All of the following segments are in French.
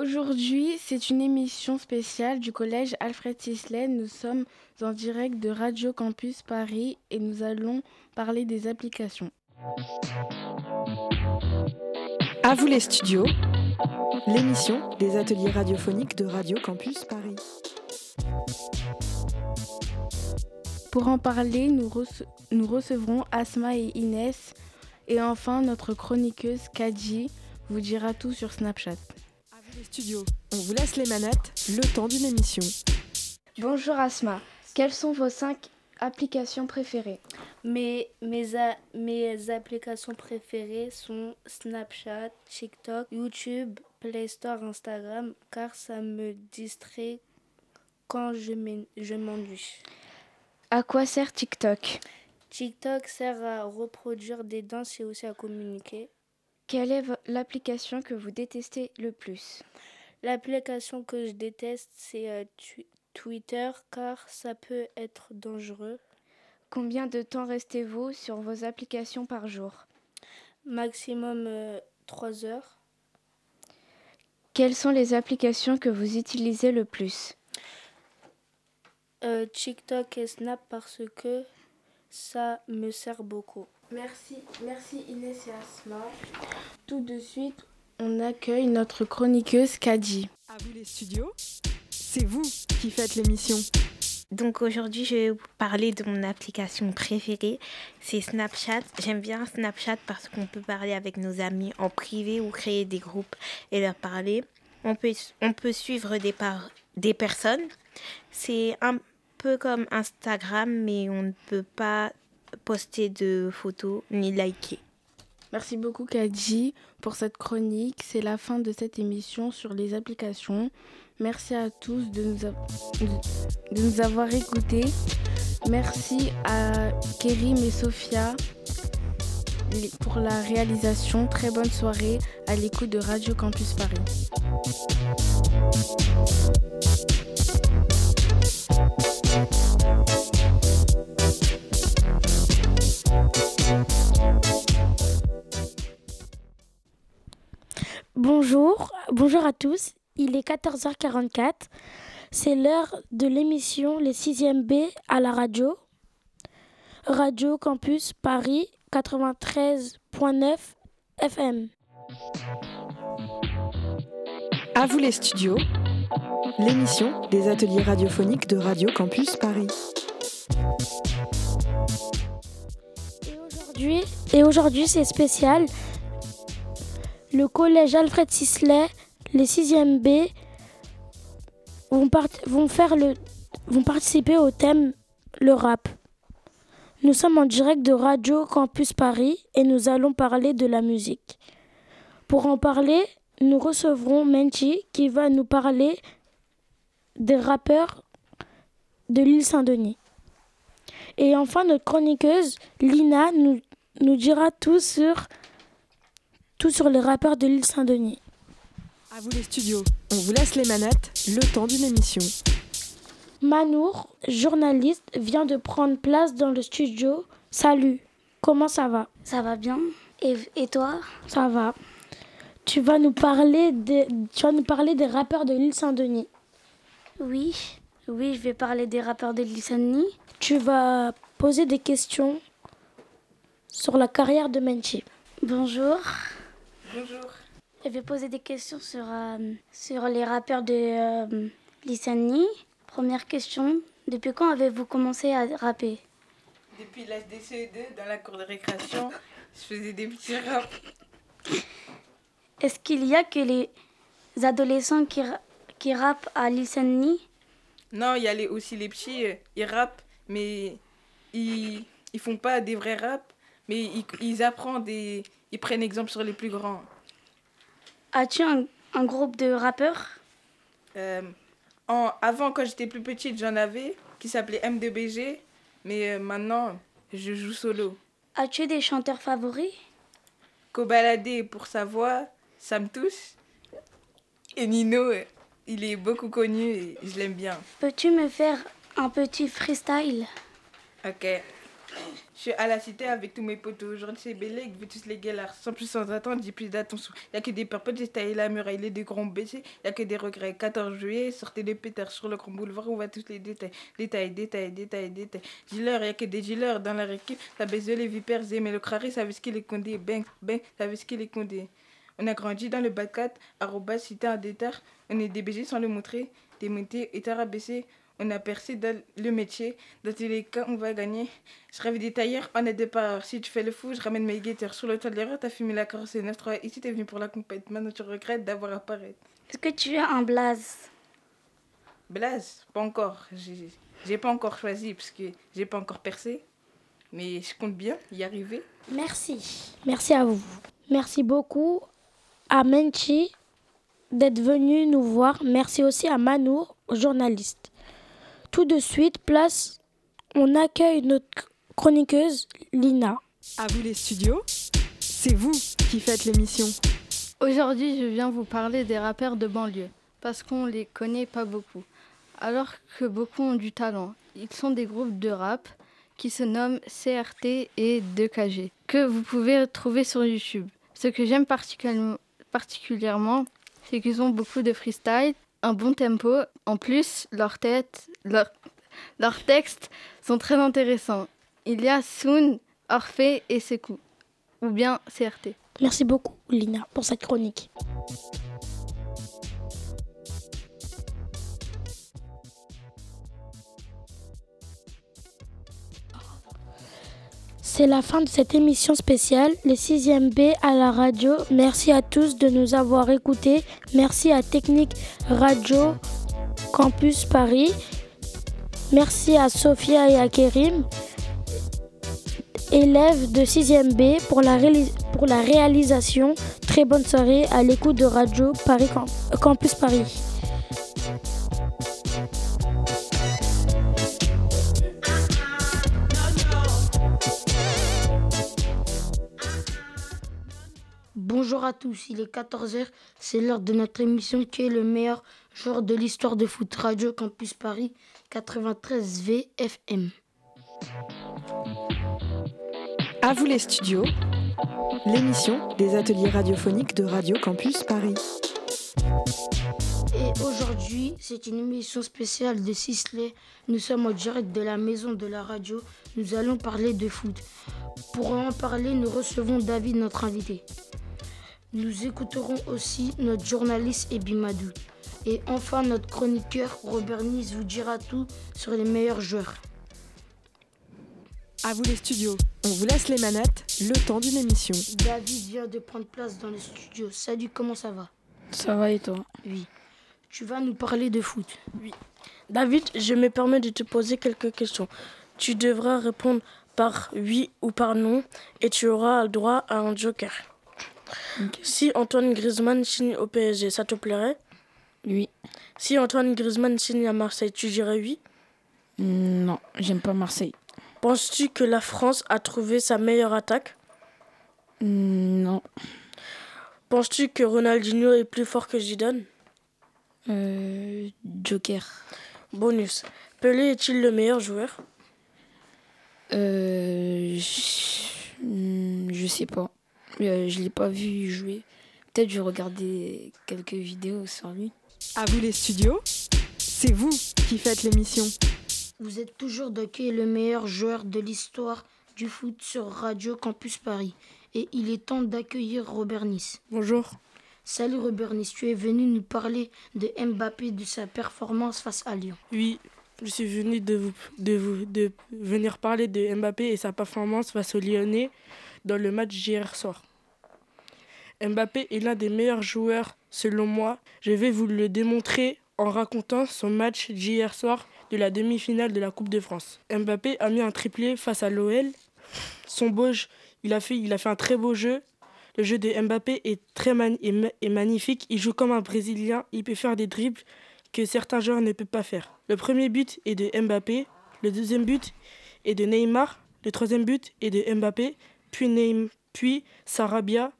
Aujourd'hui, c'est une émission spéciale du collège Alfred Sisley. Nous sommes en direct de Radio Campus Paris et nous allons parler des applications. À vous les studios, l'émission des ateliers radiophoniques de Radio Campus Paris. Pour en parler, nous, nous recevrons Asma et Inès et enfin notre chroniqueuse Kadji vous dira tout sur Snapchat. Les studios, on vous laisse les manettes le temps d'une émission. Bonjour Asma, quelles sont vos cinq applications préférées? Mes, mes, mes applications préférées sont Snapchat, TikTok, YouTube, Play Store, Instagram, car ça me distrait quand je m'ennuie. À quoi sert TikTok? TikTok sert à reproduire des danses et aussi à communiquer. Quelle est l'application que vous détestez le plus? L'application que je déteste, c'est euh, Twitter car ça peut être dangereux. Combien de temps restez-vous sur vos applications par jour? Maximum 3 euh, heures. Quelles sont les applications que vous utilisez le plus? Euh, TikTok et Snap parce que ça me sert beaucoup. Merci, merci Inès et Asma. Tout de suite, on accueille notre chroniqueuse Kadi. À vous les studios, c'est vous qui faites l'émission. Donc aujourd'hui, je vais vous parler de mon application préférée, c'est Snapchat. J'aime bien Snapchat parce qu'on peut parler avec nos amis en privé ou créer des groupes et leur parler. On peut, on peut suivre des, par, des personnes. C'est un peu comme Instagram, mais on ne peut pas poster de photos ni liker. Merci beaucoup Kadji pour cette chronique. C'est la fin de cette émission sur les applications. Merci à tous de nous, de nous avoir écoutés. Merci à Kérim et Sophia pour la réalisation. Très bonne soirée à l'écoute de Radio Campus Paris. Bonjour, bonjour à tous. Il est 14h44. C'est l'heure de l'émission Les 6e B à la radio. Radio Campus Paris 93.9 FM. À vous les studios, l'émission des ateliers radiophoniques de Radio Campus Paris. Et aujourd'hui, c'est spécial. Le collège Alfred Sisley, les 6e B, vont, faire vont participer au thème le rap. Nous sommes en direct de Radio Campus Paris et nous allons parler de la musique. Pour en parler, nous recevrons Menti qui va nous parler des rappeurs de l'île Saint-Denis. Et enfin, notre chroniqueuse, Lina, nous dira tout sur, tout sur les rappeurs de l'île Saint-Denis. À vous les studios, on vous laisse les manettes, le temps d'une émission. Manour, journaliste, vient de prendre place dans le studio. Salut, comment ça va? Ça va bien. Et, et toi? Ça va. Tu vas nous parler des, tu vas nous parler des rappeurs de l'île Saint-Denis. Oui, oui, je vais parler des rappeurs de l'île Saint-Denis. Tu vas poser des questions sur la carrière de Menchi. Bonjour. Bonjour. Je vais poser des questions sur, euh, sur les rappeurs de euh, Saint-Denis. Première question, depuis quand avez-vous commencé à rapper? Depuis l'âge des CE2, dans la cour de récréation, je faisais des petits raps. Est-ce qu'il y a que les adolescents qui, qui rappent à Saint-Denis Non, il y a les, aussi les petits, euh, ils rappent, mais ils, ils font pas des vrais raps, mais ils, ils apprennent des, ils prennent exemple sur les plus grands. As-tu un, un, groupe de rappeurs? Euh, en, Avant, quand j'étais plus petite, j'en avais, qui s'appelait M2BG, mais euh, maintenant, je joue solo. As-tu des chanteurs favoris? Kobalade pour sa voix, ça me touche. Et Nino, il est beaucoup connu et je l'aime bien. Peux-tu me faire un petit freestyle? Ok. Je suis à la cité avec tous mes potos. Aujourd'hui, c'est Bélé, veut tous les galères. Sans plus sans attendre, j'ai plus d'attention. Y a que des purples, j'ai taillé la muraille, les deux grands baissés. Y a que des regrets. 14 juillet, sortez les pétards sur le grand boulevard, on voit tous les détails. Détails, détails, détails, détails. Dealer, y a que des dealers dans leur équipe. Ça baisse les vipères, mais le crari, ça veut ce qu'il est condé. Ben, ben, ça veut ce qu'il est condé. On a grandi dans le bas 4, arrobas, cité en déterre. On est débégé sans le montrer. Démonté et abaissé on a percé dans le métier. Dans tous les cas, on va gagner. Je rêve des tailleurs, on est départ. Si tu fais le fou, je ramène mes guetteurs. Sur le toit de l'erreur, t'as fumé la carrosserie 9-3. Ici, t'es venu pour la compète. Maintenant, tu regrettes d'avoir apparu. Est-ce que tu as un blaze? Blaze? Pas encore. J'ai pas encore choisi parce que j'ai pas encore percé. Mais je compte bien y arriver. Merci. Merci à vous. Merci beaucoup à Menchi d'être venu nous voir. Merci aussi à Manour, journaliste. Tout de suite, place, on accueille notre chroniqueuse Lina. À vous les studios, c'est vous qui faites l'émission. Aujourd'hui, je viens vous parler des rappeurs de banlieue, parce qu'on les connaît pas beaucoup, alors que beaucoup ont du talent. Ils sont des groupes de rap qui se nomment CRT et 2KG, que vous pouvez trouver sur YouTube. Ce que j'aime particulièrement, c'est qu'ils ont beaucoup de freestyle un bon tempo. En plus, leurs leurs textes sont très intéressants. Il y a Soon, Orphée et Sekou, ou bien CRT. Merci beaucoup, Lina, pour cette chronique. C'est la fin de cette émission spéciale, les 6e B à la radio. Merci à tous de nous avoir écoutés. Merci à Technique Radio Campus Paris. Merci à Sophia et à Kérim, élèves de 6e B, pour la, réalisation. Très bonne soirée à l'écoute de Radio Paris Campus Paris. Bonjour à tous, il est 14h, c'est l'heure de notre émission qui est le meilleur joueur de l'histoire de foot Radio Campus Paris 93 VFM. À vous les studios, l'émission des ateliers radiophoniques de Radio Campus Paris. Et aujourd'hui, c'est une émission spéciale de Sisley. Nous sommes en direct de la maison de la radio. Nous allons parler de foot. Pour en parler, nous recevons David, notre invité. Nous écouterons aussi notre journaliste Ebimadou. Et enfin, notre chroniqueur Robert Nice vous dira tout sur les meilleurs joueurs. À vous les studios, on vous laisse les manettes, le temps d'une émission. David vient de prendre place dans les studios. Salut, comment ça va? Ça va et toi? Oui. Tu vas nous parler de foot? Oui. David, je me permets de te poser quelques questions. Tu devras répondre par oui ou par non et tu auras le droit à un joker. Si Antoine Griezmann signe au PSG, ça te plairait? Oui. Si Antoine Griezmann signe à Marseille, tu dirais oui? Non, j'aime pas Marseille. Penses-tu que la France a trouvé sa meilleure attaque? Non. Penses-tu que Ronaldinho est plus fort que Zidane? Euh, Joker. Bonus. Pelé est-il le meilleur joueur? Euh, je sais pas. Euh, je l'ai pas vu jouer. Peut-être je regardais quelques vidéos sur lui. À vous les studios, c'est vous qui faites l'émission. Vous êtes toujours d'accueillir le meilleur joueur de l'histoire du foot sur Radio Campus Paris. Et il est temps d'accueillir Robert Nice. Bonjour. Salut Robert Nice, tu es venu nous parler de Mbappé, de sa performance face à Lyon. Oui, je suis venu de, vous, de, vous, de venir parler de Mbappé et sa performance face aux Lyonnais dans le match d'hier soir. Mbappé est l'un des meilleurs joueurs selon moi. Je vais vous le démontrer en racontant son match d'hier soir de la demi-finale de la Coupe de France. Mbappé a mis un triplé face à l'OL. Son beau, il a fait, il a fait un très beau jeu. Le jeu de Mbappé est très est magnifique. Il joue comme un Brésilien. Il peut faire des dribbles que certains joueurs ne peuvent pas faire. Le premier but est de Mbappé. Le deuxième but est de Neymar. Le troisième but est de Mbappé. Puis, Neymar, puis Sarabia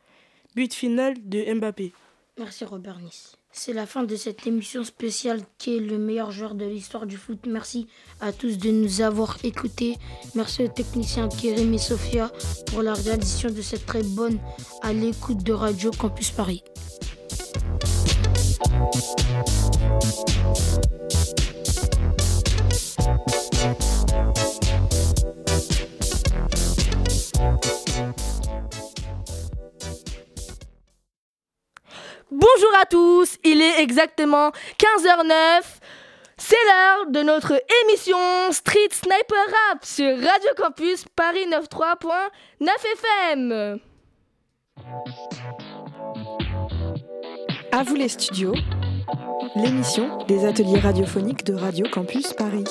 but final de Mbappé. Merci Robert Nice. C'est la fin de cette émission spéciale qui est le meilleur joueur de l'histoire du foot. Merci à tous de nous avoir écoutés. Merci aux techniciens Kérim et Sophia pour la réalisation de cette très bonne à l'écoute de Radio Campus Paris. À tous, il est exactement 15h09. C'est l'heure de notre émission Street Sniper Rap sur Radio Campus Paris 93.9 FM. À vous les studios, l'émission des ateliers radiophoniques de Radio Campus Paris.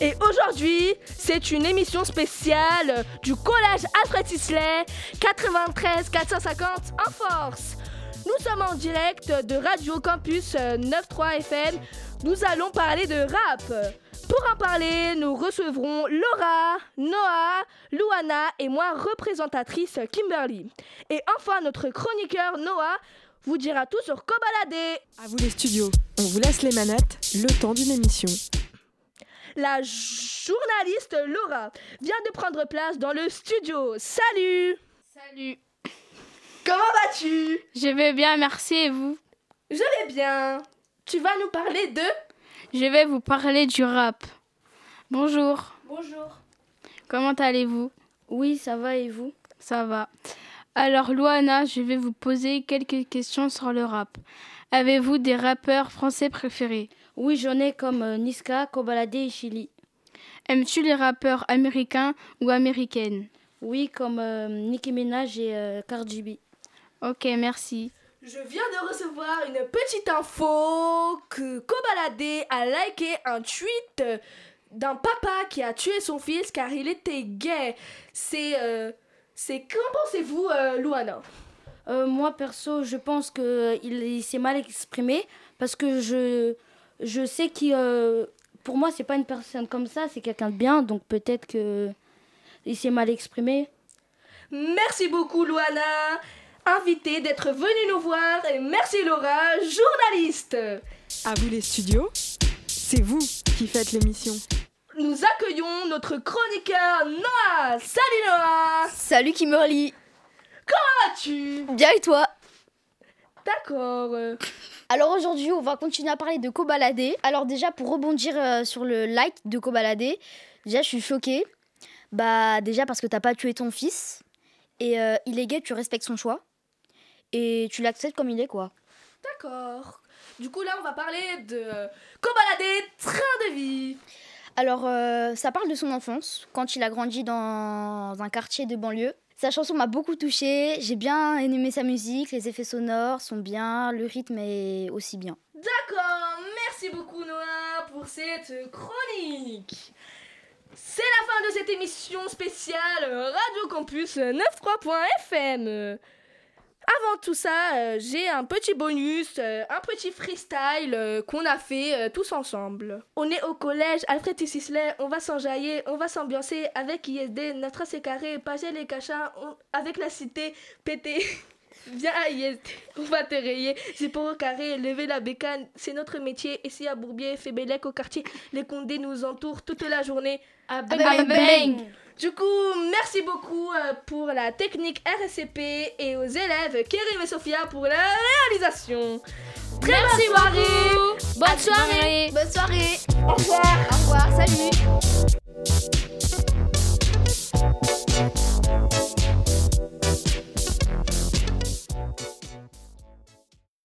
Et aujourd'hui, c'est une émission spéciale du collège Alfred Sisley 93 450 en force. Nous sommes en direct de Radio Campus 93 FM. Nous allons parler de rap. Pour en parler, nous recevrons Laura, Noah, Luana et moi, représentatrice Kimberly. Et enfin, notre chroniqueur Noah vous dira tout sur Kobalade. À vous les studios, on vous laisse les manettes, le temps d'une émission la journaliste Laura vient de prendre place dans le studio. Salut Salut Comment vas-tu? Je vais bien, merci et vous? Je vais bien. Tu vas nous parler de? Je vais vous parler du rap. Bonjour. Bonjour. Comment allez-vous? Oui, ça va et vous? Ça va. Alors, Luana, je vais vous poser quelques questions sur le rap. Avez-vous des rappeurs français préférés? Oui, j'en ai comme euh, Niska, Kobalade et Chili. Aimes-tu les rappeurs américains ou américaines? Oui, comme euh, Nicki Minaj et euh, Cardi B. Ok, merci. Je viens de recevoir une petite info que Kobalade a liké un tweet d'un papa qui a tué son fils car il était gay. C'est... c'est... Qu'en pensez-vous, Luana euh, moi, perso, je pense qu'il il, s'est mal exprimé parce que je, je sais qu'il. Euh, pour moi, c'est pas une personne comme ça, c'est quelqu'un de bien, donc peut-être que il s'est mal exprimé. Merci beaucoup, Luana, invité d'être venue nous voir, et merci Laura, journaliste. À vous les studios, c'est vous qui faites l'émission. Nous accueillons notre chroniqueur Noah. Salut Noah. Salut Kimberly. Comment vas-tu? Bien et toi? D'accord. Alors aujourd'hui, on va continuer à parler de Kobalade. Alors déjà, pour rebondir euh, sur le like de Kobalade, déjà, je suis choquée. Bah déjà parce que t'as pas tué ton fils. Et euh, il est gay, tu respectes son choix. Et tu l'acceptes comme il est, quoi. D'accord. Du coup, là, on va parler de Kobalade, train de vie. Alors, euh, ça parle de son enfance, quand il a grandi dans un quartier de banlieue. Sa chanson m'a beaucoup touchée, j'ai bien aimé sa musique, les effets sonores sont bien, le rythme est aussi bien. D'accord, merci beaucoup Noah pour cette chronique. C'est la fin de cette émission spéciale Radio Campus 93.fm. Avant tout ça, euh, j'ai un petit bonus, euh, un petit freestyle euh, qu'on a fait tous ensemble. On est au collège Alfred T. Sisley, on va s'enjailler, on va s'ambiancer avec ISD, notre assez carré, Pagé les cachats, avec la cité pété. Viens à on va te rayer. C'est pour au carré, lever la bécane, c'est notre métier. Ici à Bourbier, Fébélec au quartier, les condés nous entourent toute la journée. À bang, bang. Du coup, merci beaucoup euh, pour la technique RSCP et aux élèves Kérim et Sophia pour la réalisation. Très merci bonne soirée. Bonne soirée. Bonne soirée. Au revoir. Au revoir. Salut.